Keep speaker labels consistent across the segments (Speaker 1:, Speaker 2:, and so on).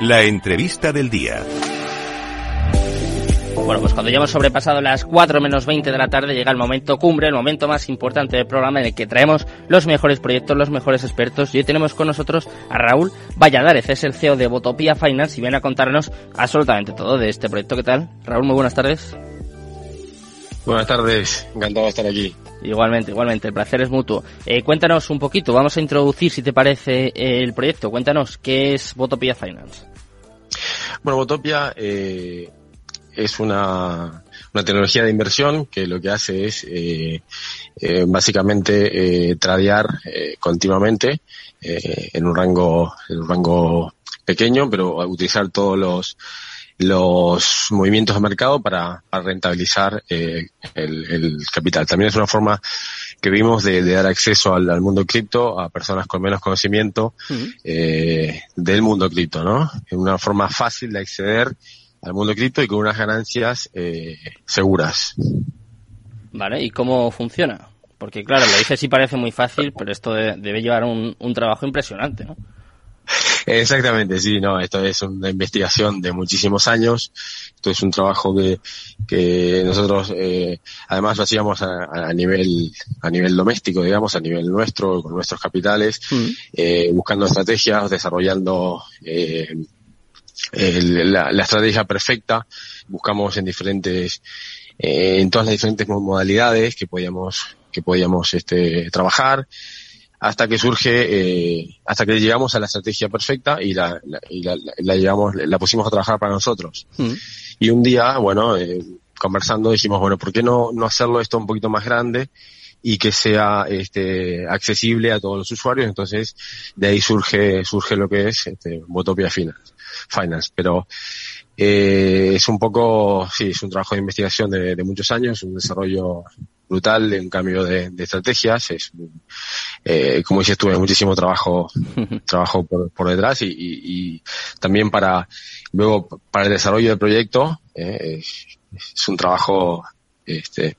Speaker 1: La entrevista del día.
Speaker 2: Bueno, pues cuando ya hemos sobrepasado las 4 menos 20 de la tarde llega el momento cumbre, el momento más importante del programa en el que traemos los mejores proyectos, los mejores expertos. Y hoy tenemos con nosotros a Raúl Valladares, es el CEO de Botopia Finance y viene a contarnos absolutamente todo de este proyecto. ¿Qué tal? Raúl, muy buenas tardes.
Speaker 3: Buenas tardes, encantado de estar aquí.
Speaker 2: Igualmente, igualmente, el placer es mutuo. Eh, cuéntanos un poquito, vamos a introducir, si te parece, el proyecto. Cuéntanos, ¿qué es Botopia Finance?
Speaker 3: Bueno, Botopia eh, es una, una tecnología de inversión que lo que hace es eh, eh, básicamente eh, tradear eh, continuamente eh, en un rango en un rango pequeño, pero utilizar todos los los movimientos de mercado para, para rentabilizar el, el, capital. También es una forma que vimos de, de dar acceso al, al, mundo cripto a personas con menos conocimiento uh -huh. eh, del mundo cripto, ¿no? Es una forma fácil de acceder al mundo cripto y con unas ganancias eh, seguras.
Speaker 2: Vale, ¿y cómo funciona? Porque claro, lo dice sí parece muy fácil, pero esto de, debe llevar un, un trabajo impresionante, ¿no?
Speaker 3: Exactamente, sí, no, esto es una investigación de muchísimos años, esto es un trabajo que, que nosotros eh, además lo hacíamos a, a, nivel a nivel doméstico, digamos, a nivel nuestro, con nuestros capitales, mm. eh, buscando estrategias, desarrollando eh, el, la, la, estrategia perfecta, buscamos en diferentes, eh, en todas las diferentes modalidades que podíamos que podíamos este, trabajar, hasta que surge, eh, hasta que llegamos a la estrategia perfecta y la, la, y la, la llevamos, la pusimos a trabajar para nosotros. Mm. Y un día, bueno, eh, conversando dijimos, bueno, ¿por qué no, no hacerlo esto un poquito más grande? y que sea este accesible a todos los usuarios entonces de ahí surge surge lo que es este, Botopia Finance Finance pero eh, es un poco sí es un trabajo de investigación de, de muchos años un desarrollo brutal en cambio de, de estrategias es eh, como dices tú hay muchísimo trabajo trabajo por, por detrás y, y, y, también para luego para el desarrollo del proyecto eh, es, es un trabajo este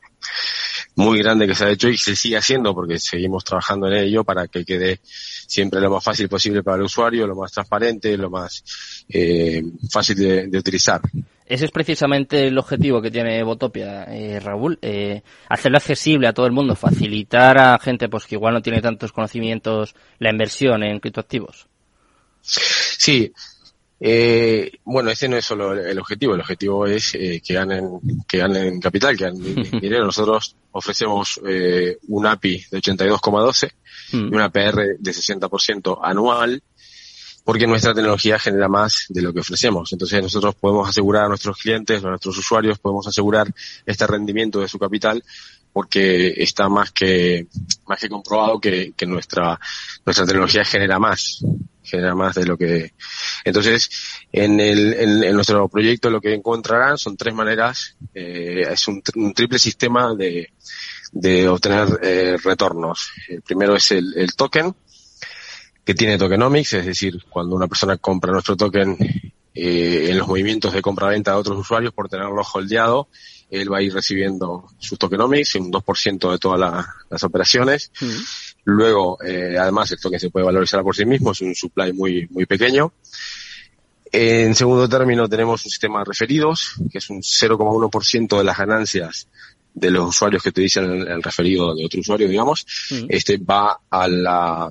Speaker 3: muy grande que se ha hecho y se sigue haciendo porque seguimos trabajando en ello para que quede siempre lo más fácil posible para el usuario, lo más transparente, lo más eh, fácil de, de, utilizar.
Speaker 2: Ese es precisamente el objetivo que tiene Botopia, eh, Raúl, eh, hacerlo accesible a todo el mundo, facilitar a gente pues que igual no tiene tantos conocimientos la inversión en criptoactivos.
Speaker 3: Sí, eh, bueno, ese no es solo el objetivo, el objetivo es eh, que ganen, que ganen capital, que ganen dinero. Nosotros ofrecemos eh, un API de 82,12 mm. y una PR de 60% anual, porque nuestra tecnología genera más de lo que ofrecemos. Entonces nosotros podemos asegurar a nuestros clientes, a nuestros usuarios, podemos asegurar este rendimiento de su capital porque está más que más que comprobado que, que nuestra nuestra tecnología genera más genera más de lo que entonces en el en, nuestro proyecto lo que encontrarán son tres maneras eh, es un, un, triple sistema de de obtener eh, retornos el primero es el, el token que tiene tokenomics es decir cuando una persona compra nuestro token eh, en los movimientos de compra-venta de otros usuarios por tenerlo holdeado él va a ir recibiendo sus tokenomics, un 2% de todas la, las operaciones. Mm. Luego, eh, además, el token se puede valorizar por sí mismo, es un supply muy, muy pequeño. En segundo término, tenemos un sistema de referidos, que es un 0,1% de las ganancias de los usuarios que te dicen el, el referido de otro usuario, digamos, mm. este va a la,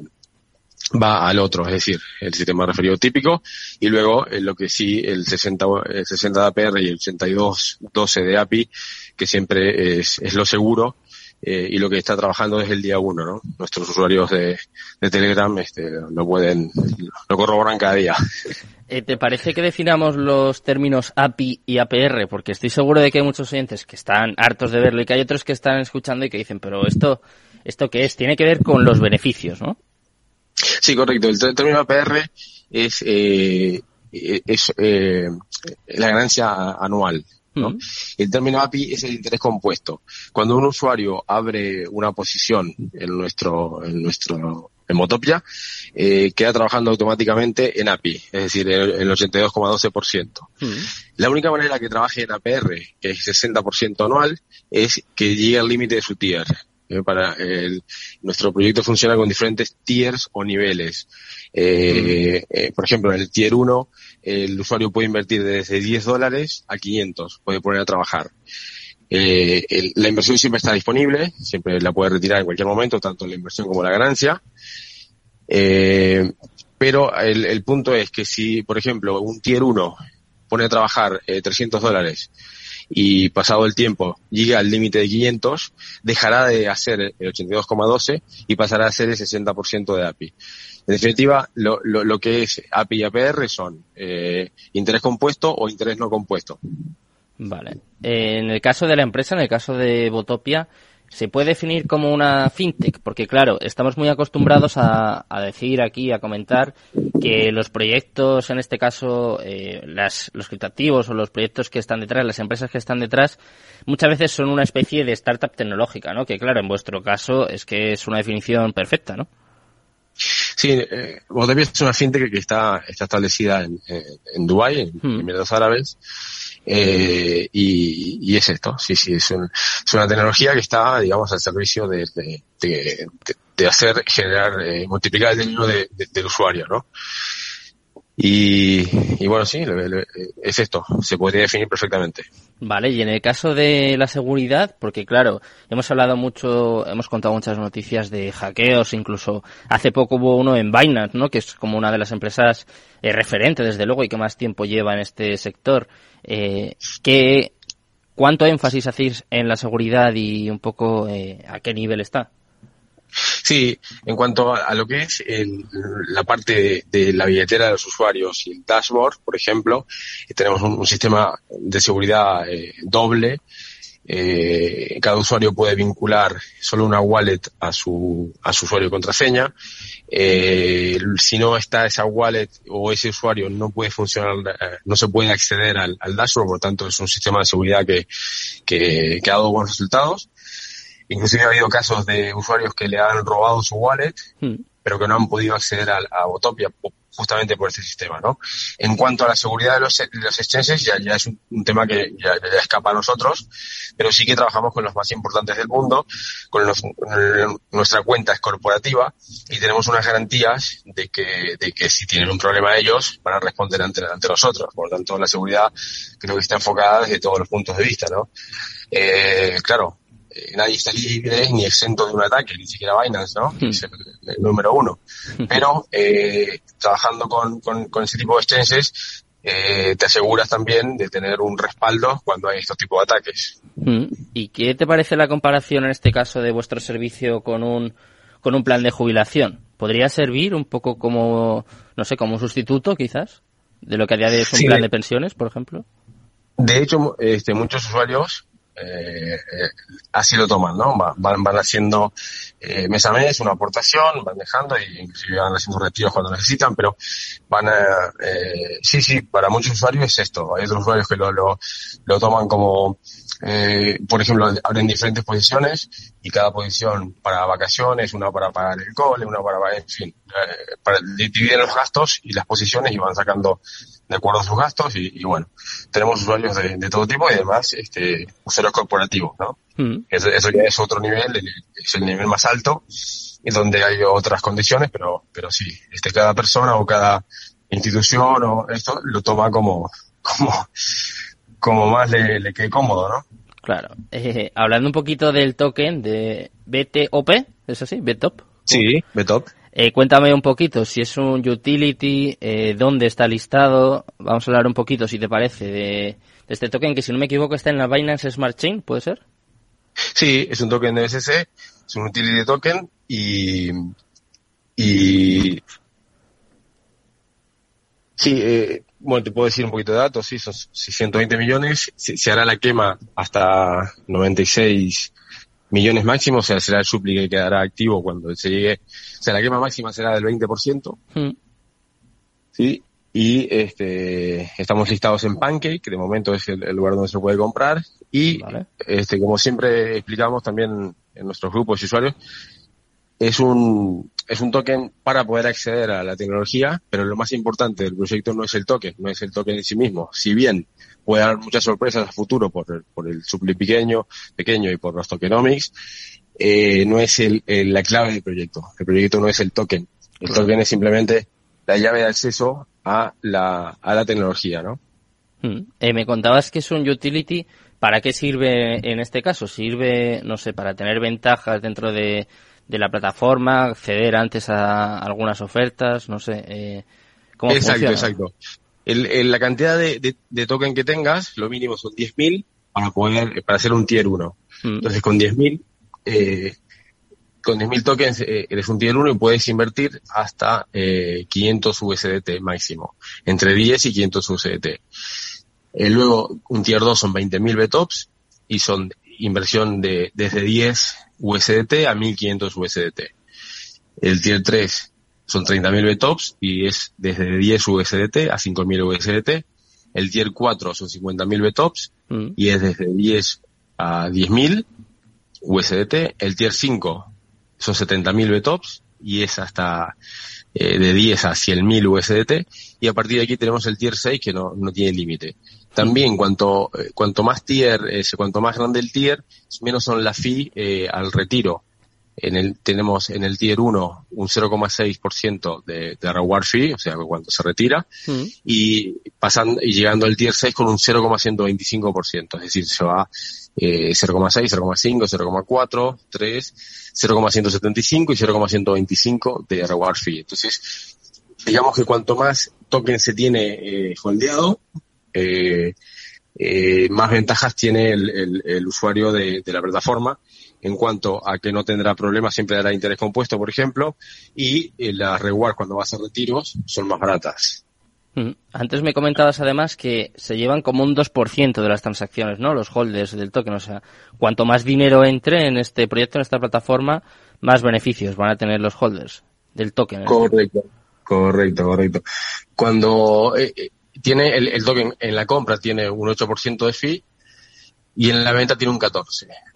Speaker 3: va al otro, es decir, el sistema referido típico, y luego en lo que sí, el 60, el 60 de APR y el 82 12 de API, que siempre es, es lo seguro, eh, y lo que está trabajando desde el día uno, ¿no? Nuestros usuarios de, de Telegram este, lo pueden, lo corroboran cada día.
Speaker 2: Eh, ¿Te parece que definamos los términos API y APR? Porque estoy seguro de que hay muchos oyentes que están hartos de verlo y que hay otros que están escuchando y que dicen, pero esto, ¿esto qué es? Tiene que ver con los beneficios, ¿no?
Speaker 3: Sí, correcto. El término APR es, eh, es eh, la ganancia anual. ¿No? Mm. El término API es el interés compuesto. Cuando un usuario abre una posición en nuestro, en nuestro, en Motopia, eh, queda trabajando automáticamente en API, es decir, el, el 82,12%. Mm. La única manera que trabaje en APR, que es 60% anual, es que llegue al límite de su tier. Eh, para el, nuestro proyecto funciona con diferentes tiers o niveles. Eh, eh, por ejemplo, en el tier 1, el usuario puede invertir desde 10 dólares a 500, puede poner a trabajar. Eh, el, la inversión siempre está disponible, siempre la puede retirar en cualquier momento, tanto la inversión como la ganancia. Eh, pero el, el, punto es que si, por ejemplo, un tier 1 pone a trabajar eh, 300 dólares y pasado el tiempo llega al límite de 500, dejará de hacer el 82,12 y pasará a ser el 60% de API. En definitiva, lo, lo, lo, que es API y APR son eh, interés compuesto o interés no compuesto.
Speaker 2: Vale. Eh, en el caso de la empresa, en el caso de Botopia, se puede definir como una fintech, porque claro, estamos muy acostumbrados a, a decir aquí, a comentar que los proyectos, en este caso, eh, las, los criptativos o los proyectos que están detrás, las empresas que están detrás, muchas veces son una especie de startup tecnológica, ¿no? Que claro, en vuestro caso es que es una definición perfecta, ¿no?
Speaker 3: Sí, eh, es una fintech que está, está establecida en, en, en Dubái, en hmm. Emiratos Árabes, eh, y, y, es esto, sí, sí, es, un, es, una tecnología que está, digamos, al servicio de, de, de, hacer, generar, eh, multiplicar el dinero del usuario, ¿no? Y, y bueno, sí, es esto, se podría definir perfectamente.
Speaker 2: Vale, y en el caso de la seguridad, porque claro, hemos hablado mucho, hemos contado muchas noticias de hackeos, incluso hace poco hubo uno en Binance, ¿no? Que es como una de las empresas eh, referente, desde luego, y que más tiempo lleva en este sector. Eh, ¿qué, ¿Cuánto énfasis hacéis en la seguridad y un poco eh, a qué nivel está?
Speaker 3: Sí, en cuanto a, lo que es el, la parte de, la billetera de los usuarios y el dashboard, por ejemplo, tenemos un, sistema de seguridad eh, doble. Eh, cada usuario puede vincular solo una wallet a su, a su usuario y contraseña. Eh, si no está esa wallet o ese usuario no puede funcionar, eh, no se puede acceder al, dashboard, por lo tanto es un sistema de seguridad que, que ha dado buenos resultados. Inclusive ha habido casos de usuarios que le han robado su wallet, mm. pero que no han podido acceder a, a Botopia justamente por este sistema, ¿no? En cuanto a la seguridad de los, de los exchanges, ya, ya es un, un tema que ya, ya, escapa a nosotros, pero sí que trabajamos con los más importantes del mundo, con, los, nuestra cuenta es corporativa y tenemos unas garantías de que, de que si tienen un problema ellos van a responder ante, ante nosotros. Por lo tanto, la seguridad creo que está enfocada desde todos los puntos de vista, ¿no? Eh, claro, eh, nadie está libre ni exento de un ataque, ni siquiera Binance, ¿no? Hmm. Es el, el, número uno. Pero eh, trabajando con, con, con, ese tipo de exchanges, eh, te aseguras también de tener un respaldo cuando hay estos tipos de ataques.
Speaker 2: Hmm. ¿Y qué te parece la comparación en este caso de vuestro servicio con un, con un plan de jubilación? ¿Podría servir un poco como, no sé, como un sustituto quizás? De lo que a día de hoy es un sí. plan de pensiones, por ejemplo.
Speaker 3: De hecho, este, muchos usuarios eh, así lo toman, ¿no? Van, van haciendo eh, mes a mes una aportación, van dejando y inclusive van haciendo retiros cuando necesitan, pero van a, eh, sí, sí, para muchos usuarios es esto. Hay otros usuarios que lo, lo, lo toman como, eh, por ejemplo, abren diferentes posiciones y cada posición para vacaciones, una para pagar el cole, una para, en fin, eh, para dividir los gastos y las posiciones y van sacando de acuerdo a sus gastos y, y bueno, tenemos usuarios de, de, todo tipo y además este, usuarios corporativos, ¿no? Mm. Eso, eso, ya es otro nivel, es el nivel más alto y donde hay otras condiciones, pero, pero sí, este, cada persona o cada institución o esto lo toma como, como, como más le, le quede cómodo, ¿no?
Speaker 2: Claro. Eh, hablando un poquito del token de BTOP, ¿es así? ¿BTOP?
Speaker 3: Sí, BTOP.
Speaker 2: Eh, cuéntame un poquito si es un utility, eh, dónde está listado. Vamos a hablar un poquito, si te parece, de, de, este token que, si no me equivoco, está en la Binance Smart Chain, ¿puede ser?
Speaker 3: Sí, es un token de BSC, es un utility token y. y sí, eh, bueno, te puedo decir un poquito de datos, sí, son 120 millones, se, se hará la quema hasta 96 millones máximos, o sea, será el supli que quedará activo cuando se llegue, o sea, la quema máxima será del 20%, mm. ¿sí? Y este, estamos listados en Pancake, que de momento es el, el lugar donde se puede comprar, y vale. este, como siempre explicamos también en nuestros grupos y usuarios, es un, es un token para poder acceder a la tecnología, pero lo más importante del proyecto no es el token, no es el token en sí mismo. Si bien puede dar muchas sorpresas a futuro por el, por el supli pequeño, pequeño y por los tokenomics, eh, no es el, la clave del proyecto. El proyecto no es el token. El token es simplemente la llave de acceso a la, a la tecnología, ¿no?
Speaker 2: Mm. Eh, me contabas que es un utility. ¿Para qué sirve en este caso? ¿Sirve, no sé, para tener ventajas dentro de, de la plataforma, acceder antes a algunas ofertas, no sé? Eh, ¿cómo
Speaker 3: exacto, exacto. El, la cantidad de, de, token que tengas, lo mínimo son 10.000 para poder, para hacer un tier 1. Mm. Entonces con 10.000, eh, con 10.000 tokens eh, eres un tier 1 y puedes invertir hasta eh, 500 USDT máximo, entre 10 y 500 USDT. Eh, luego, un tier 2 son 20.000 BTOPs y son inversión de desde 10 USDT a 1.500 USDT. El tier 3 son 30.000 BTOPs y es desde 10 USDT a 5.000 USDT. El tier 4 son 50.000 BTOPs mm. y es desde 10 a 10.000 USDT. El tier 5 son 70.000 BTOPs y es hasta eh, de 10 a 100.000 USDT. Y a partir de aquí tenemos el tier 6 que no, no tiene límite. También cuanto, eh, cuanto más tier, cuanto más grande el tier, menos son la fee eh, al retiro. En el, tenemos en el tier 1 un 0,6% de, de reward fee, o sea, cuando se retira, mm. y pasando, y llegando al tier 6 con un 0,125%, es decir, se va eh, 0,6, 0,5, 0,4, 3, 0,175 y 0,125 de reward fee. Entonces, digamos que cuanto más token se tiene eh, holdeado, eh, eh, más ventajas tiene el, el, usuario de, de, la plataforma en cuanto a que no tendrá problemas, siempre dará interés compuesto, por ejemplo, y eh, las reward cuando va a retiros son más baratas.
Speaker 2: Mm. Antes me comentabas además que se llevan como un 2% de las transacciones, ¿no? Los holders del token. O sea, cuanto más dinero entre en este proyecto, en esta plataforma, más beneficios van a tener los holders del token.
Speaker 3: Correcto, correcto, correcto. Cuando eh tiene el, el, token en la compra tiene un 8% de fee y en la venta tiene un 14%.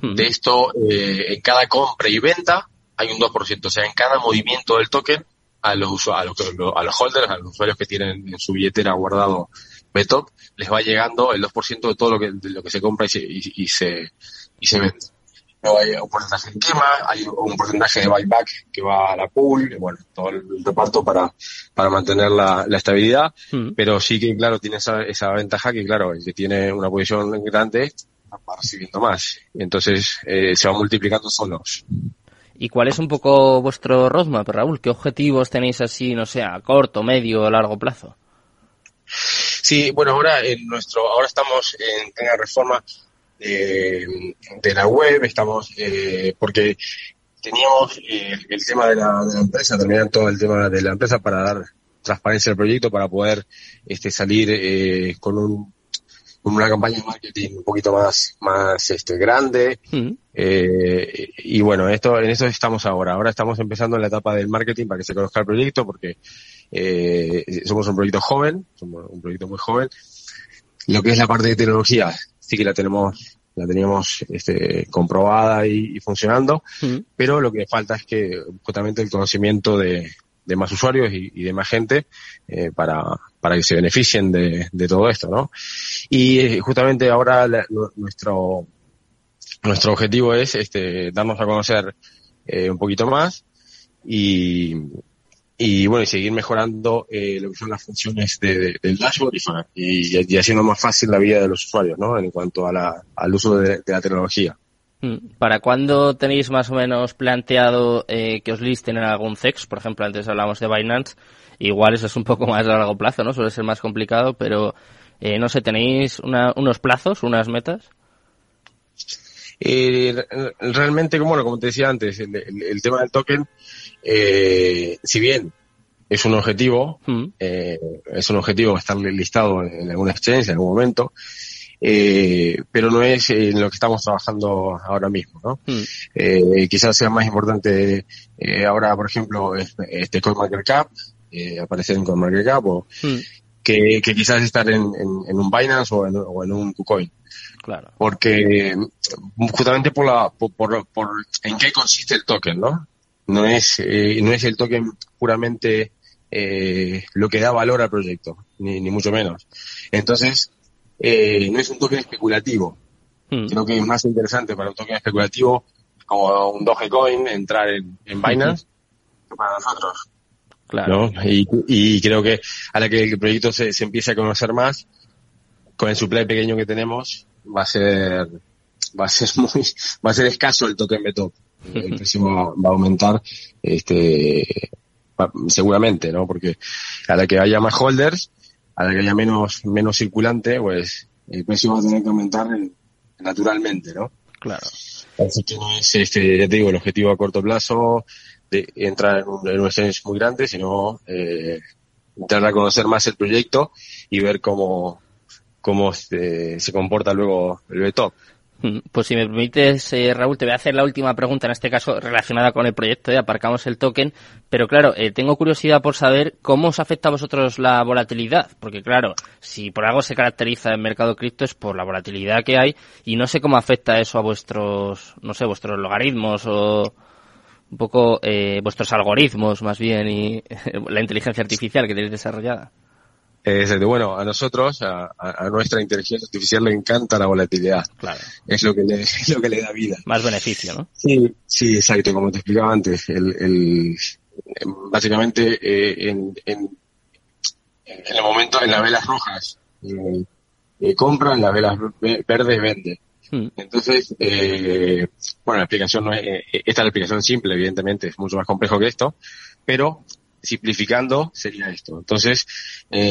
Speaker 3: Hmm. De esto, eh, en cada compra y venta hay un 2%. O sea, en cada movimiento del token a los, a los, a los holders, a los usuarios que tienen en su billetera guardado BTOP, les va llegando el 2% de todo lo que, de lo que se compra y se, y, y se, y se vende hay un porcentaje de quema, hay un porcentaje de buyback que va a la pool, bueno, todo el reparto para, para mantener la, la estabilidad, mm. pero sí que, claro, tiene esa, esa ventaja que, claro, el que tiene una posición grande va recibiendo más. Entonces, eh, se va multiplicando solos.
Speaker 2: ¿Y cuál es un poco vuestro roadmap, Raúl? ¿Qué objetivos tenéis así, no sé, a corto, medio o largo plazo?
Speaker 3: Sí, bueno, ahora en nuestro, ahora estamos en plena reforma de, de la web, estamos, eh, porque teníamos eh, el tema de la, de la empresa, terminar todo el tema de la empresa para dar transparencia al proyecto, para poder este, salir eh, con un con una campaña de marketing un poquito más más este grande. Mm. eh, y bueno esto en eso estamos ahora. Ahora estamos empezando en la etapa del marketing para que se conozca el proyecto porque eh, somos un proyecto joven somos un proyecto muy joven. Lo que es la parte de tecnología sí que la tenemos la teníamos este, comprobada y, funcionando, pero lo que falta es que justamente el conocimiento de, de más usuarios y, y, de más gente eh, para, para que se beneficien de, de todo esto, ¿no? Y eh, justamente ahora la, nuestro nuestro objetivo es este darnos a conocer eh, un poquito más y, y bueno, y seguir mejorando eh, lo que son las funciones de, del dashboard y, y, haciendo más fácil la vida de los usuarios, ¿no? En cuanto a la, al uso de, de la tecnología.
Speaker 2: Mm. ¿Para cuándo tenéis más o menos planteado eh, que os listen en algún CEX? Por ejemplo, antes hablamos de Binance. Igual eso es un poco más a largo plazo, ¿no? Suele ser más complicado, pero eh, no sé, ¿tenéis una, unos plazos, unas metas?
Speaker 3: Eh, realmente, como, bueno, como te decía antes, el, el, el tema del token eh, si bien es un objetivo, mm. eh, es un objetivo estar listado en, alguna exchange en algún momento, eh, pero no es en lo que estamos trabajando ahora mismo, ¿no? Mm. Eh, quizás sea más importante eh, ahora, por ejemplo, este CoinMarketCap, eh, aparecer en CoinMarketCap o mm. que, que, quizás estar en, en, en, un Binance o en, o en un KuCoin.
Speaker 2: Claro.
Speaker 3: Porque justamente por la, por, por, por en qué consiste el token, ¿no? no es, eh, no es el token puramente eh, lo que da valor al proyecto, ni, ni mucho menos. Entonces, eh, no es un token especulativo. Hmm. Creo que es más interesante para un token especulativo como un Dogecoin, entrar en, en Binance, que para nosotros.
Speaker 2: Claro.
Speaker 3: ¿no? Y, y creo que a la que el proyecto se, se empiece a conocer más, con el supply pequeño que tenemos, va a ser, va a ser muy, va a ser escaso el token BTOP. El precio va, va a aumentar, este, seguramente, ¿no? Porque a la que haya más holders, a la que haya menos, menos circulante, pues el precio va a tener que aumentar en- naturalmente, ¿no?
Speaker 2: Claro.
Speaker 3: Así que no es, este, ya te digo, el objetivo a corto plazo de entrar en un, en un exchange muy grande, sino eh, entrar a conocer más el proyecto y ver cómo, cómo este, se comporta luego el BTOP.
Speaker 2: Mm, Pues si me permites, eh, Raúl, te voy a hacer la última pregunta, en este caso relacionada con el proyecto, y aparcamos el token, pero claro, eh, tengo curiosidad por saber cómo os afecta a vosotros la volatilidad, porque claro, si por algo se caracteriza el mercado cripto es por la volatilidad que hay, y no sé cómo afecta eso a vuestros, no sé, vuestros logaritmos o un poco eh, vuestros algoritmos más bien y la inteligencia artificial que tenéis desarrollada.
Speaker 3: Exacto. Bueno, a nosotros, a, a- nuestra inteligencia artificial le encanta la volatilidad.
Speaker 2: Claro.
Speaker 3: Es lo que le, es lo que le da vida.
Speaker 2: Más beneficio, ¿no?
Speaker 3: Sí, sí, exacto, como te explicaba antes. El, el, básicamente, eh, en, en, en el momento, en las velas rojas, eh, eh, compra, en las velas ve- verdes vende.
Speaker 2: Mm,
Speaker 3: Entonces, eh, bueno, la explicación no es, esta es la explicación simple, evidentemente, es mucho más complejo que esto, pero simplificando sería esto. Entonces, eh,